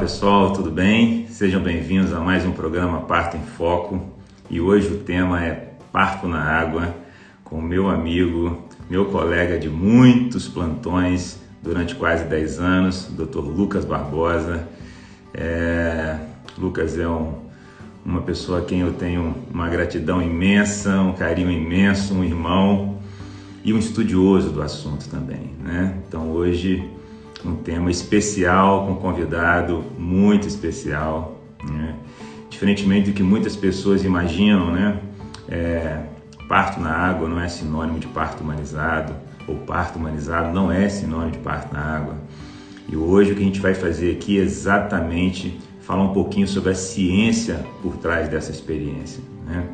pessoal, tudo bem? Sejam bem-vindos a mais um programa Parto em Foco e hoje o tema é Parto na Água com meu amigo, meu colega de muitos plantões durante quase 10 anos, Dr. Lucas Barbosa. É... Lucas é um, uma pessoa a quem eu tenho uma gratidão imensa, um carinho imenso, um irmão e um estudioso do assunto também, né? Então hoje um tema especial com um convidado muito especial, né? diferentemente do que muitas pessoas imaginam, né? É, parto na água não é sinônimo de parto humanizado, ou parto humanizado não é sinônimo de parto na água. E hoje o que a gente vai fazer aqui é exatamente falar um pouquinho sobre a ciência por trás dessa experiência. Né?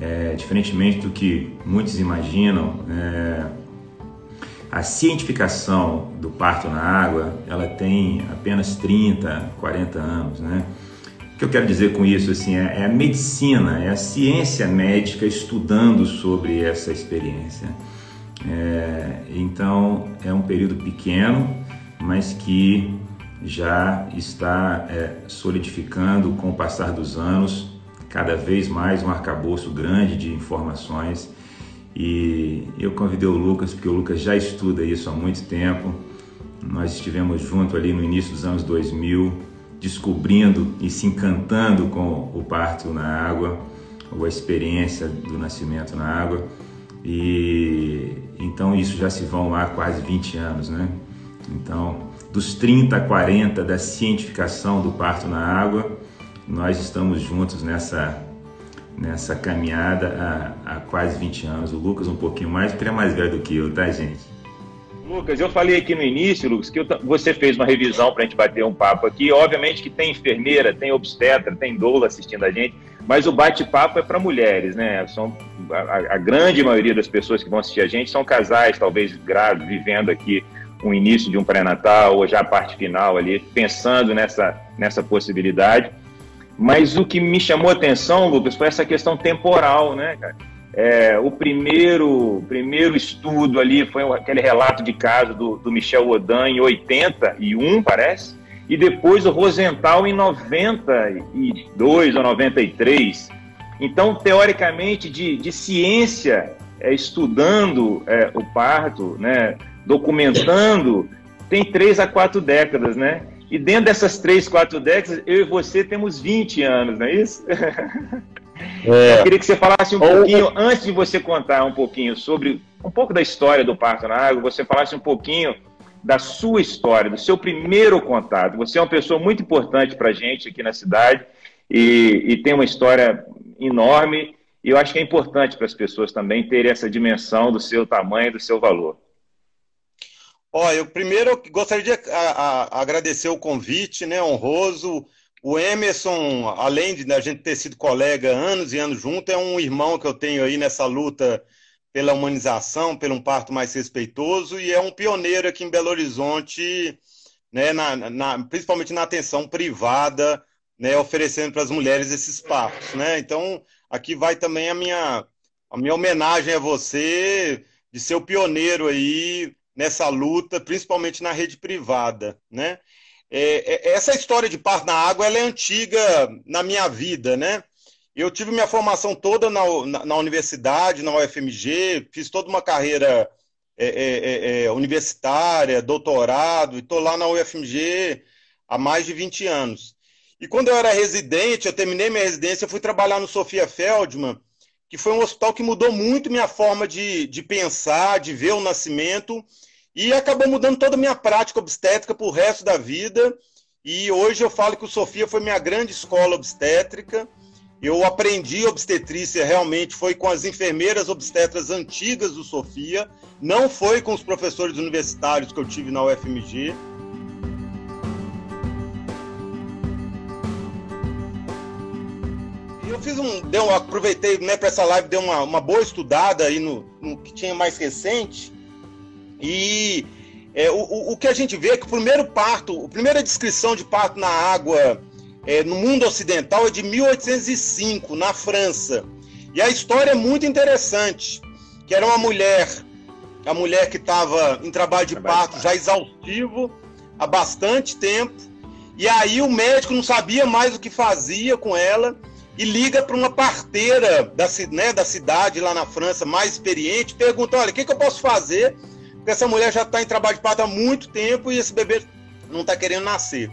É, diferentemente do que muitos imaginam, é, a cientificação do parto na água, ela tem apenas 30, 40 anos, né? O que eu quero dizer com isso assim é, é a medicina, é a ciência médica estudando sobre essa experiência. É, então é um período pequeno, mas que já está é, solidificando com o passar dos anos cada vez mais um arcabouço grande de informações e eu convidei o Lucas porque o Lucas já estuda isso há muito tempo. Nós estivemos junto ali no início dos anos 2000, descobrindo e se encantando com o parto na água, ou a experiência do nascimento na água. E então isso já se vão lá quase 20 anos, né? Então, dos 30 a 40 da cientificação do parto na água, nós estamos juntos nessa nessa caminhada há, há quase 20 anos. O Lucas um pouquinho mais, porque ele é mais velho do que eu, tá, gente? Lucas, eu falei aqui no início, Lucas, que você fez uma revisão para a gente bater um papo aqui. Obviamente que tem enfermeira, tem obstetra, tem doula assistindo a gente, mas o bate-papo é para mulheres, né? São, a, a, grande maioria das pessoas que vão assistir a gente são casais, talvez grávidos, vivendo aqui o início de um pré-natal ou já a parte final ali, pensando nessa, nessa possibilidade. Mas o que me chamou a atenção, Lucas, foi essa questão temporal, né, cara? É, o primeiro, primeiro estudo ali foi aquele relato de caso do, do Michel Odan em 81, parece, e depois o Rosenthal em 92 ou 93. Então, teoricamente, de, de ciência, é, estudando é, o parto, né, documentando, tem três a quatro décadas, né? E dentro dessas três, quatro décadas, eu e você temos 20 anos, não é isso? É. Eu queria que você falasse um Ou... pouquinho, antes de você contar um pouquinho sobre um pouco da história do parto na água, você falasse um pouquinho da sua história, do seu primeiro contato. Você é uma pessoa muito importante para a gente aqui na cidade e, e, tem uma história enorme. E eu acho que é importante para as pessoas também terem essa dimensão do seu tamanho e do seu valor. Olha, eu primeiro gostaria de a, a, agradecer o convite, né, honroso. O Emerson, além de a gente ter sido colega anos e anos junto, é um irmão que eu tenho aí nessa luta pela humanização, pelo um parto mais respeitoso, e é um pioneiro aqui em Belo Horizonte, né, na, na, principalmente na atenção privada, né, oferecendo para as mulheres esses partos. Né? Então, aqui vai também a minha, a minha homenagem a você de ser o pioneiro aí nessa luta, principalmente na rede privada, né? É, é, essa história de par na água ela é antiga na minha vida, né? Eu tive minha formação toda na, na, na universidade, na UFMG, fiz toda uma carreira é, é, é, é universitária, doutorado, e estou lá na UFMG há mais de 20 anos. E quando eu era residente, eu terminei minha residência, eu fui trabalhar no Sofia Feldman, que foi um hospital que mudou muito minha forma de, de pensar, de ver o nascimento, e acabou mudando toda a minha prática obstétrica para o resto da vida. E hoje eu falo que o Sofia foi minha grande escola obstétrica. Eu aprendi obstetrícia realmente foi com as enfermeiras obstetras antigas do Sofia, não foi com os professores universitários que eu tive na UFMG. Fiz um. Deu, aproveitei né, para essa live, dei uma, uma boa estudada aí no, no que tinha mais recente. E é, o, o que a gente vê é que o primeiro parto, a primeira descrição de parto na água é, no mundo ocidental é de 1805, na França. E a história é muito interessante, que era uma mulher, a mulher que estava em trabalho de parto já exaustivo há bastante tempo, E aí o médico não sabia mais o que fazia com ela e liga para uma parteira da, né, da cidade lá na França, mais experiente, pergunta: olha, o que, que eu posso fazer? Porque essa mulher já está em trabalho de parto há muito tempo e esse bebê não está querendo nascer.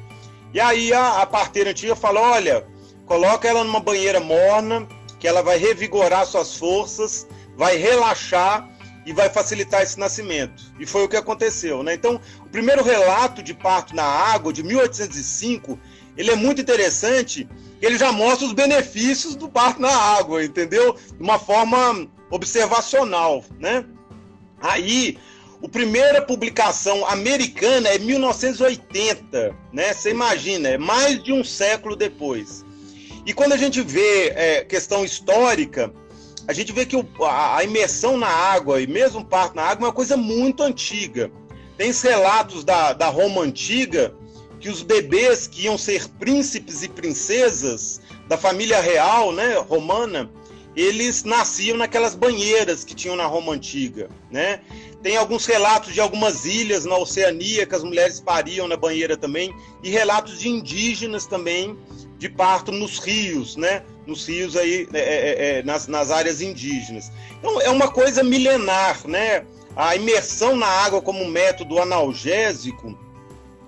E aí a, a parteira antiga falou: olha, coloca ela numa banheira morna, que ela vai revigorar suas forças, vai relaxar e vai facilitar esse nascimento. E foi o que aconteceu, né? Então, o primeiro relato de parto na água, de 1805, ele é muito interessante, ele já mostra os benefícios do parto na água, entendeu? De uma forma observacional, né? Aí, a primeira publicação americana é 1980, né? Você imagina, é mais de um século depois. E quando a gente vê é, questão histórica, a gente vê que o, a, a, imersão na água e mesmo parto na água é uma coisa muito antiga. Tem relatos da, da Roma antiga que os bebês que iam ser príncipes e princesas da família real, né, romana, eles nasciam naquelas banheiras que tinham na Roma antiga, né? Tem alguns relatos de algumas ilhas na Oceania que as mulheres pariam na banheira também e relatos de indígenas também de parto nos rios, né? Nos rios aí, é, é, é, nas, nas áreas indígenas. Então é uma coisa milenar, né? A imersão na água como método analgésico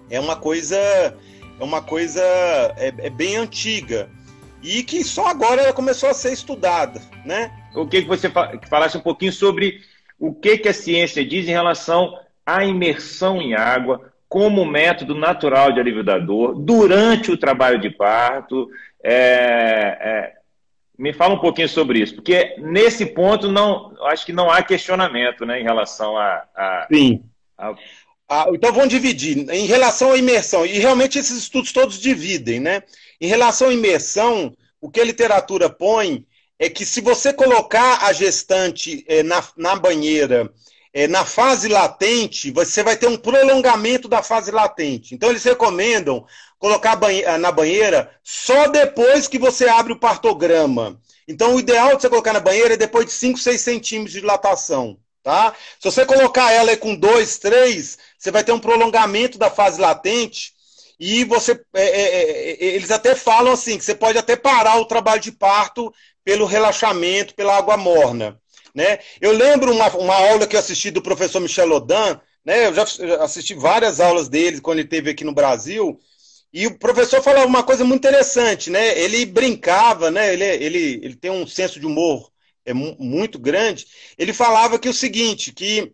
é uma coisa é uma coisa é, é bem antiga e que só agora ela começou a ser estudada, né? O que, que você falasse um pouquinho sobre o que, que a ciência diz em relação à imersão em água, como método natural de alívio da dor durante o trabalho de parto. É, é, me fala um pouquinho sobre isso, porque nesse ponto não, acho que não há questionamento, né, em relação a, a sim. A... Ah, então vamos dividir em relação à imersão e realmente esses estudos todos dividem, né? Em relação à imersão, o que a literatura põe é que se você colocar a gestante é, na, na banheira é, na fase latente, você vai ter um prolongamento da fase latente. Então, eles recomendam colocar banhe na banheira só depois que você abre o partograma. Então, o ideal de você colocar na banheira é depois de 5, 6 centímetros de dilatação. Tá? Se você colocar ela com 2, 3, você vai ter um prolongamento da fase latente. E você, é, é, é, eles até falam assim que você pode até parar o trabalho de parto pelo relaxamento, pela água morna. Né? Eu lembro uma, uma aula que eu assisti do professor Michel Odan, né? eu já assisti várias aulas dele quando ele esteve aqui no Brasil, e o professor falava uma coisa muito interessante, né? Ele brincava, né? Ele, ele, ele tem um senso de humor é muito grande. Ele falava que o seguinte, que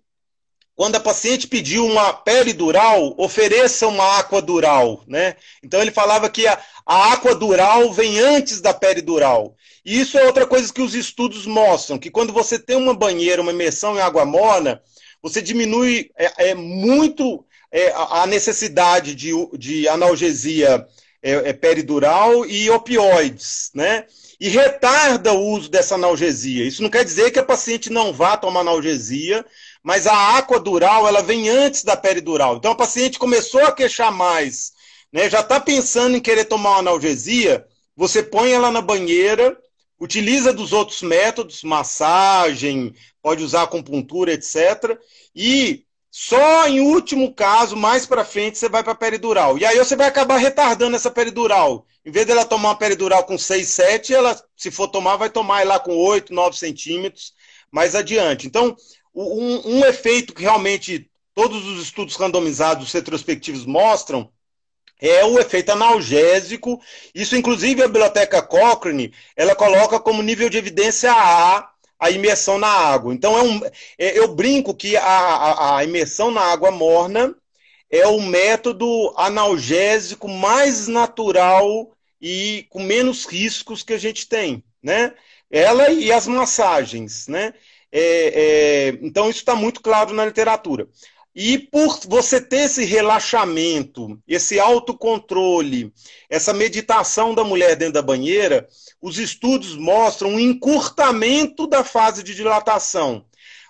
quando a paciente pediu uma peridural, ofereça uma aquadural, né? Então ele falava que a, a aquadural vem antes da peridural. E isso é outra coisa que os estudos mostram, que quando você tem uma banheira, uma imersão em água morna, você diminui é, é muito é, a necessidade de, de analgesia é, é, peridural e opioides, né? E retarda o uso dessa analgesia. Isso não quer dizer que a paciente não vá tomar analgesia, mas a aquadural ela vem antes da peridural. Então a paciente começou a queixar mais, né? Já está pensando em querer tomar uma analgesia, você põe ela na banheira, utiliza dos outros métodos, massagem, pode usar acupuntura, etc. E só em último caso, mais para frente, você vai para peridural. E aí você vai acabar retardando essa peridural. Em vez dela tomar uma peridural com 6, 7, ela, se for tomar, vai tomar lá com 8, 9 centímetros mais adiante. Então, um, um efeito que realmente todos os estudos randomizados retrospectivos mostram é o efeito analgésico. Isso, inclusive, a biblioteca Cochrane, ela coloca como nível de evidência A a imersão na água. Então, é um, é, eu brinco que a, a, a imersão na água morna é o método analgésico mais natural e com menos riscos que a gente tem, né? Ela e as massagens, né? É, é, então, isso está muito claro na literatura. E por você ter esse relaxamento, esse autocontrole, essa meditação da mulher dentro da banheira, os estudos mostram um encurtamento da fase de dilatação.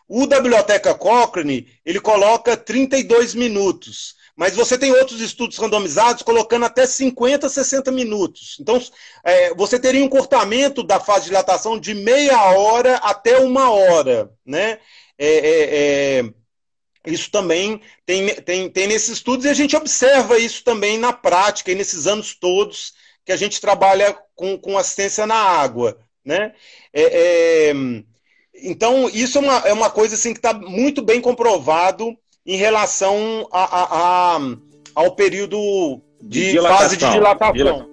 O da Biblioteca Cochrane, ele coloca 32 minutos, mas você tem outros estudos randomizados colocando até 50, 60 minutos. Então, é, você teria um encurtamento da fase de dilatação de meia hora até uma hora, né? É, é, é isso também tem, tem, tem nesses estudos e a gente observa isso também na prática, e nesses anos todos que a gente trabalha com, com assistência na água. Né? É, é, então, isso é uma, é uma coisa assim, que está muito bem comprovado em relação a, a, a ao período de, de fase de dilatação.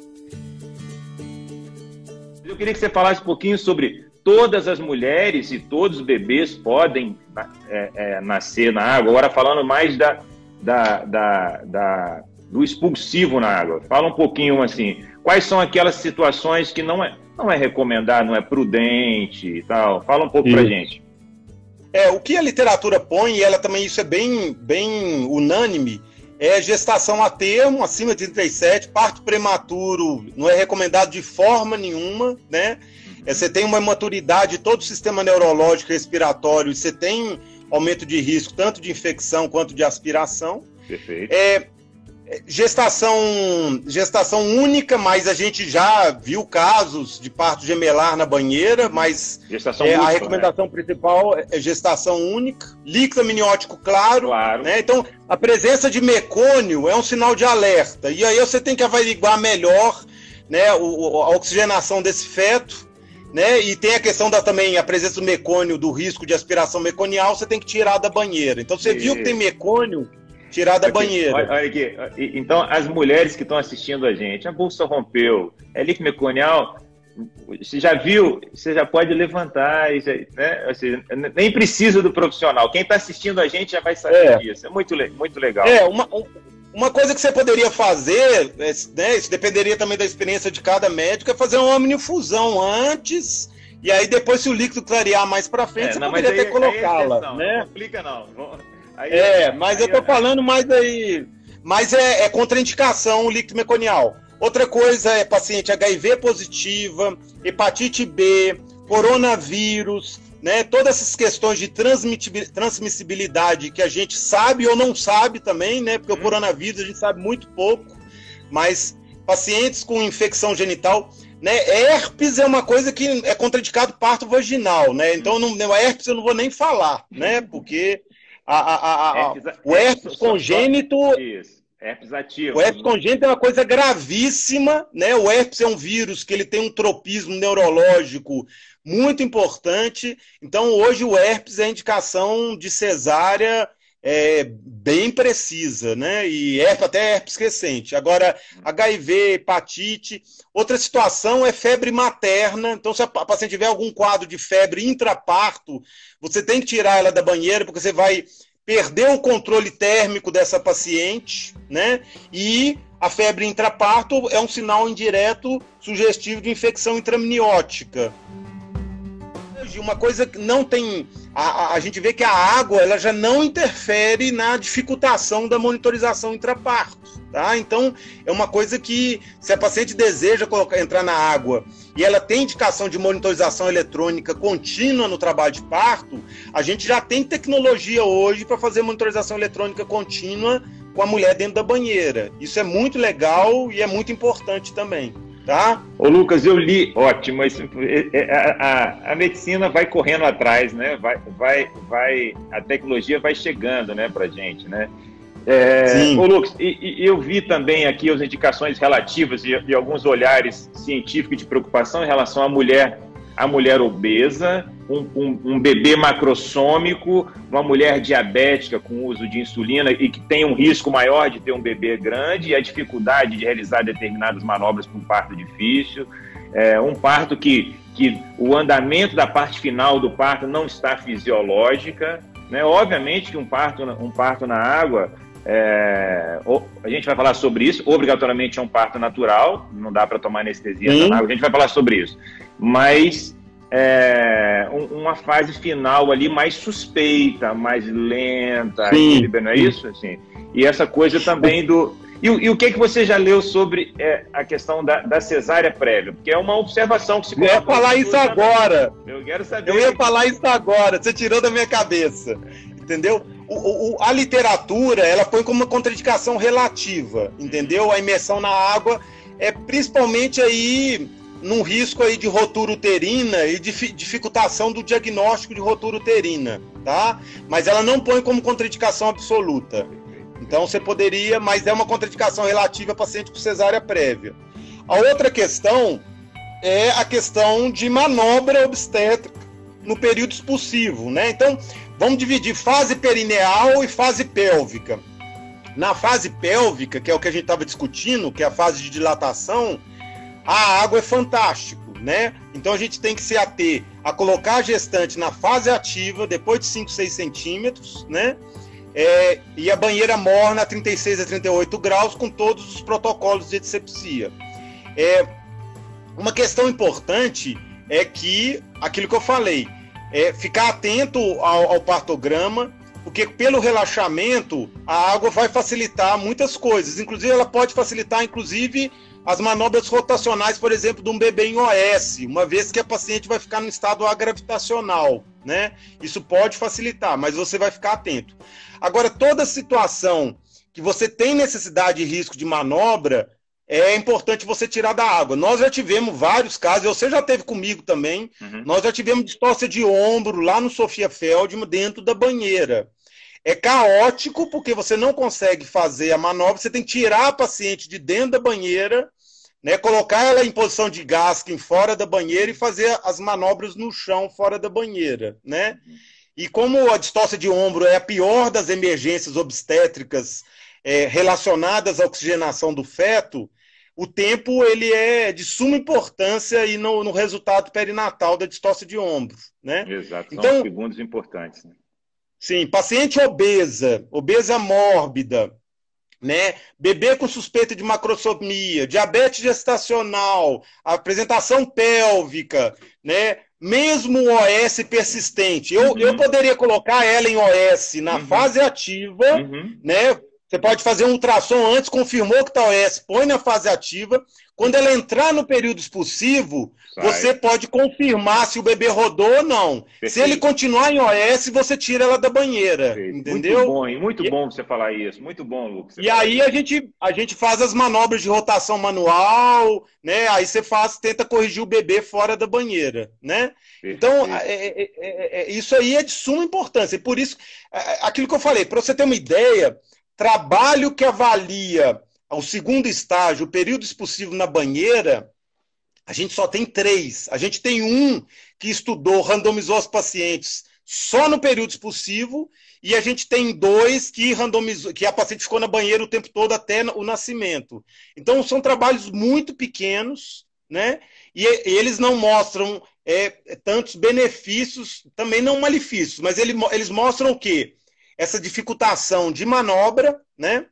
Eu queria que você falasse um pouquinho sobre todas as mulheres e todos os bebês podem é, é, nascer na água. Agora falando mais da, da, da, da, do expulsivo na água. Fala um pouquinho assim, quais são aquelas situações que não é, não é recomendado, não é prudente e tal. Fala um pouco para gente. É, o que a literatura põe, e ela também, isso é bem, bem unânime, é gestação a termo, acima de 37, parto prematuro, não é recomendado de forma nenhuma, né? É, você tem uma maturidade, todo o sistema neurológico respiratório, você tem aumento de risco, tanto de infecção quanto de aspiração. Perfeito. É, gestação, gestação única, mas a gente já viu casos de parto gemelar na banheira, mas gestação é, a né? recomendação né? principal é gestação única, líquido amniótico claro, claro. Né? Então, a presença de mecônio é um sinal de alerta. E aí você tem que averiguar melhor né, a oxigenação desse feto, né? E tem a questão da também a presença do mecônio, do risco de aspiração meconial, você tem que tirar da banheira. Então você e... viu que tem mecônio, tirar da aqui, banheira. Olha, olha, aqui, então as mulheres que estão assistindo a gente, a bolsa rompeu, é líquido meconial, você já viu, você já pode levantar, né? Assim, nem precisa do profissional. Quem está assistindo a gente já vai saber é. disso. É muito, muito legal. É, uma, uma coisa que você poderia fazer, é, né, isso dependeria também da experiência de cada médico, é fazer uma omnifusão antes, e aí depois, se o líquido clarear mais para frente, é, você não, poderia até colocá-la. né? Não complica não. Aí, é, mas aí, eu tô falando mais aí. Mas é, é contraindicação o líquido meconial. Outra coisa é paciente HIV positiva, hepatite B, coronavírus, né? Todas essas questões de transmissibilidade que a gente sabe ou não sabe também, né? Porque o uhum. coronavírus a gente sabe muito pouco, mas pacientes com infecção genital, né? Herpes é uma coisa que é contraindicado parto vaginal, né? Então, não, a herpes eu não vou nem falar, né? Porque a, a, a, herpes, o herpes congênito. Isso. Herpes ativo. O herpes congênito é uma coisa gravíssima, né? O herpes é um vírus que ele tem um tropismo neurológico muito importante. Então, hoje o herpes é indicação de cesárea é, bem precisa, né? E herpes, até herpes crescente. Agora, HIV, hepatite. Outra situação é febre materna. Então, se a paciente tiver algum quadro de febre intraparto, você tem que tirar ela da banheira, porque você vai perder o controle térmico dessa paciente, né? E a febre intraparto é um sinal indireto sugestivo de infecção intramniótica hoje uma coisa que não tem. A, a, gente vê que a água ela já não interfere na dificultação da monitorização intraparto. Tá? Então, é uma coisa que, se a paciente deseja colocar, entrar na água e ela tem indicação de monitorização eletrônica contínua no trabalho de parto, a gente já tem tecnologia hoje para fazer monitorização eletrônica contínua com a mulher dentro da banheira. Isso é muito legal e é muito importante também tá? Ô Lucas, eu li, ótimo, mas é, é, a, a, a, medicina vai correndo atrás, né? Vai, vai, vai, a tecnologia vai chegando, né, pra gente, né? É, Sim. Ô Lucas, e, e eu vi também aqui as indicações relativas e, e alguns olhares científicos de preocupação em relação à mulher a mulher obesa, um, um, um, bebê macrossômico, uma mulher diabética com uso de insulina e que tem um risco maior de ter um bebê grande e a dificuldade de realizar determinadas manobras para um parto difícil, é, um parto que, que o andamento da parte final do parto não está fisiológica, né? Obviamente que um parto, um parto na água é, a gente vai falar sobre isso. Obrigatoriamente é um parto natural, não dá para tomar anestesia na água. A gente vai falar sobre isso mas é, uma fase final ali mais suspeita, mais lenta, Sim. não é isso? Assim, e essa coisa também do. E, e, o que que você já leu sobre é, a questão da, da, cesárea prévia? Porque é uma observação que se Eu ia falar isso agora. Eu quero saber. Eu ia falar isso agora. Você tirou da minha cabeça. Entendeu? O, o, a literatura, ela põe como uma contraindicação relativa, entendeu? A imersão na água é principalmente aí num risco aí de rotura uterina e dificultação do diagnóstico de rotura uterina, tá? Mas ela não põe como contraindicação absoluta. Então você poderia, mas é uma contraindicação relativa a paciente com cesárea prévia. A outra questão é a questão de manobra obstétrica no período expulsivo, né? Então, vamos dividir fase perineal e fase pélvica. Na fase pélvica, que é o que a gente estava discutindo, que é a fase de dilatação, a água é fantástico, né? Então a gente tem que se ater a colocar a gestante na fase ativa, depois de 5, 6 centímetros, né? É, e a banheira morna a 36 a 38 graus, com todos os protocolos de disepsia. É, uma questão importante é que, aquilo que eu falei, é ficar atento ao, ao partograma, porque pelo relaxamento a água vai facilitar muitas coisas. Inclusive, ela pode facilitar, inclusive, as manobras rotacionais, por exemplo, de um bebê em OS, uma vez que a paciente vai ficar no estado agravitacional, né? Isso pode facilitar, mas você vai ficar atento. Agora, toda situação que você tem necessidade e risco de manobra, é importante você tirar da água. Nós já tivemos vários casos, você já teve comigo também, uhum. nós já tivemos distócia de ombro lá no Sofia Feldman, dentro da banheira. É caótico porque você não consegue fazer a manobra, você tem que tirar a paciente de dentro da banheira, né, colocar ela em posição de gasking fora da banheira e fazer as manobras no chão fora da banheira, né? E como a distócia de ombro é a pior das emergências obstétricas é, relacionadas à oxigenação do feto, o tempo ele é de suma importância e no, no resultado perinatal da distócia de ombro, né? Exato, são então, segundos importantes. Né? Sim, paciente obesa, obesa mórbida, né? Bebê com suspeita de macrosomia, diabetes gestacional, apresentação pélvica, né? Mesmo OS persistente, eu, uhum. eu poderia colocar ela em OS na uhum. fase ativa, uhum. né? Você pode fazer um ultrassom antes, confirmou que está OS, põe na fase ativa. Quando ela entrar no período expulsivo, Sai. você pode confirmar se o bebê rodou ou não. Perfeito. Se ele continuar em OS, você tira ela da banheira. Perfeito. Entendeu? Muito bom, hein? Muito e... bom você falar isso. Muito bom, Lucas. E aí a gente, a gente faz as manobras de rotação manual, né? Aí você faz, tenta corrigir o bebê fora da banheira, né? Então, é é, é, é, é, isso aí é de suma importância. E por isso, é, aquilo que eu falei, para você ter uma ideia trabalho que avalia o segundo estágio, o período expulsivo na banheira, a gente só tem três. A gente tem um que estudou, randomizou os pacientes só no período expulsivo, e a gente tem dois que randomizou, que a paciente ficou na banheira o tempo todo até o nascimento. Então são trabalhos muito pequenos, né? E, e eles não mostram é, tantos benefícios, também não malefícios, mas ele, eles mostram o quê? Essa dificultação de manobra, né?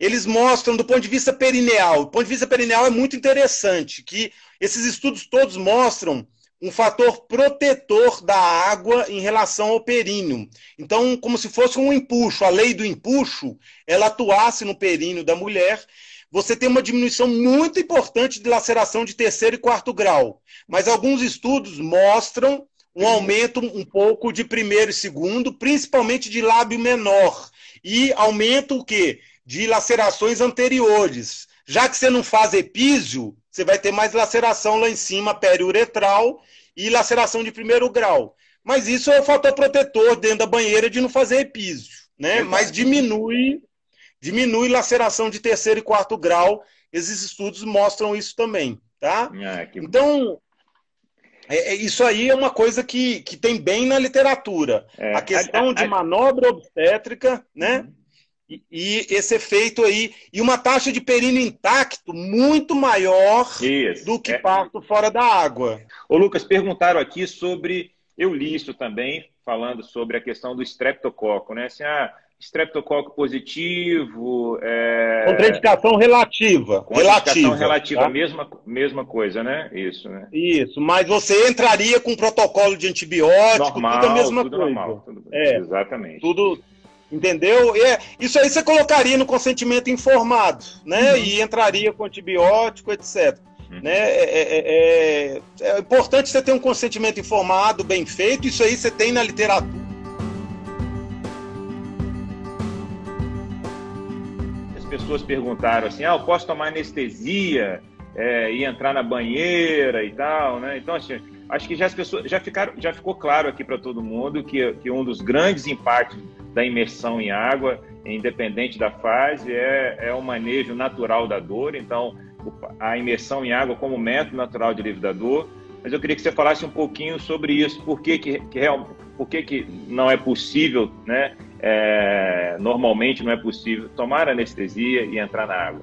Eles mostram do ponto de vista perineal. Do ponto de vista perineal é muito interessante que esses estudos todos mostram um fator protetor da água em relação ao períneo. Então, como se fosse um empuxo, a lei do empuxo, ela atuasse no períneo da mulher, você tem uma diminuição muito importante de laceração de terceiro e quarto grau. Mas alguns estudos mostram um aumento um pouco de primeiro e segundo, principalmente de lábio menor. E aumento o quê? De lacerações anteriores. Já que você não faz epísio, você vai ter mais laceração lá em cima, periuretral, e laceração de primeiro grau. Mas isso é o fator protetor dentro da banheira de não fazer epísio, né? Mas diminui, diminui laceração de terceiro e quarto grau. Esses estudos mostram isso também, tá? Ah. Então, é, é, isso aí é uma coisa que, que tem bem na literatura. É, a questão de manobra obstétrica, né? Uhum. E, e, esse efeito aí, e uma taxa de períneo intacto muito maior isso, do que é. parto fora da água. Ô Lucas, perguntaram aqui sobre, eu li isso também, falando sobre a questão do streptococo, né? Assim, ah, streptococo positivo. É... Contraindicação relativa. Contraindicação relativa, relativa tá? mesma, mesma coisa, né? Isso, né? Isso, mas você entraria com protocolo de antibiótico, normal, tudo a mesma tudo coisa. Normal, tudo, é, exatamente. Tudo, entendeu? É, isso aí você colocaria no consentimento informado, né? Uhum. E entraria com antibiótico, etc. Uhum. Né? É, é, é, é importante você ter um consentimento informado, bem feito, isso aí você tem na literatura pessoas perguntaram assim: ah, eu posso tomar anestesia é, e entrar na banheira e tal, né? Então, assim, acho que já as pessoas já ficaram, já ficou claro aqui para todo mundo que, que um dos grandes impactos da imersão em água, independente da fase, é, é o manejo natural da dor. Então, a imersão em água como método natural de alívio da dor. Mas eu queria que você falasse um pouquinho sobre isso, por que, que, que, por que, que não é possível, né? É, normalmente não é possível tomar anestesia e entrar na água.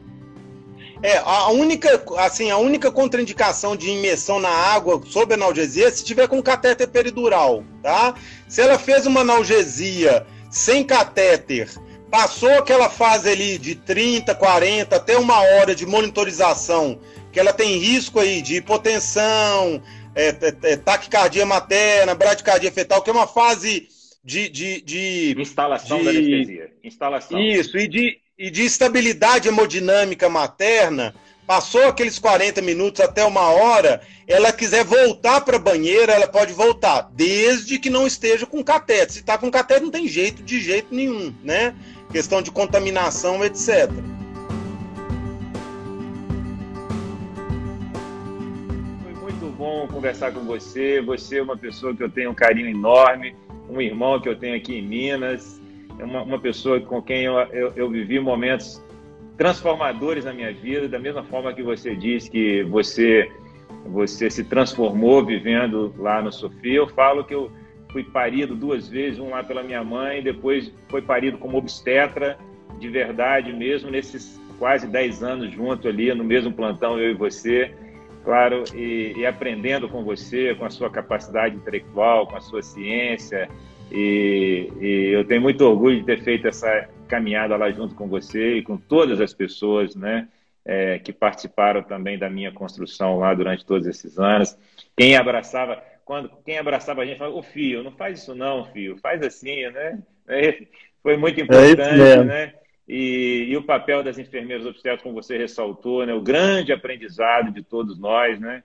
É, a única, assim, a única contraindicação de imersão na água sob analgesia é se tiver com catéter peridural, tá? Se ela fez uma analgesia sem catéter, passou aquela fase ali de 30, 40, até uma hora de monitorização, que ela tem risco aí de hipotensão, é, é, é, taquicardia materna, bradicardia fetal, que é uma fase de... de, de Instalação de, da anestesia. Instalação. Isso, e de, e de estabilidade hemodinâmica materna, passou aqueles 40 minutos até uma hora, ela quiser voltar para a banheira, ela pode voltar, desde que não esteja com cateter. Se está com cateter, não tem jeito, de jeito nenhum, né? Questão de contaminação, etc. Foi muito bom conversar com você. Você é uma pessoa que eu tenho um carinho enorme, um irmão que eu tenho aqui em Minas é uma, uma pessoa com quem eu, eu, eu, vivi momentos transformadores na minha vida, da mesma forma que você disse que você você se transformou vivendo lá no Sofia. Eu falo que eu fui parido duas vezes, um lá pela minha mãe, depois foi parido como obstetra de verdade mesmo, nesses quase 10 anos junto ali, no mesmo plantão, eu e você, claro, e, e aprendendo com você, com a sua capacidade intelectual, com a sua ciência, e, e, eu tenho muito orgulho de ter feito essa caminhada lá junto com você e com todas as pessoas, né, é, que participaram também da minha construção lá durante todos esses anos. Quem abraçava, quando quem abraçava a gente falava, ô filho, não faz isso não, filho, faz assim, né? É, foi muito é importante, é né? E, e, o papel das enfermeiras obstetras, como você ressaltou, né? O grande aprendizado de todos nós, né?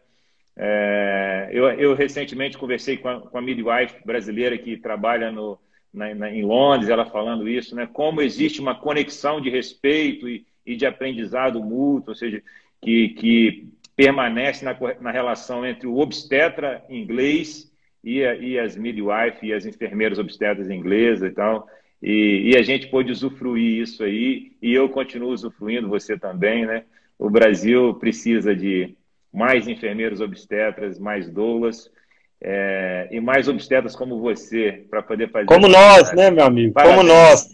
É, eu, eu, recentemente conversei com a, com a midwife brasileira que trabalha no, na, na, em Londres, ela falando isso, né? Como existe uma conexão de respeito e, e de aprendizado mútuo, ou seja, que, que permanece na, na, relação entre o obstetra inglês e, a, e as midwife e as enfermeiras obstetras inglesas e tal. E, e, a gente pôde usufruir isso aí, e eu continuo usufruindo, você também, né? O Brasil precisa de mais enfermeiros obstetras, mais doulas é, e mais obstetras como você para poder fazer. Como nós, né, meu amigo? Parabéns. Como nós.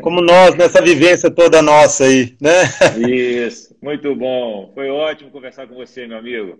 Como nós nessa vivência toda nossa aí, né? Isso, muito bom. Foi ótimo conversar com você, meu amigo.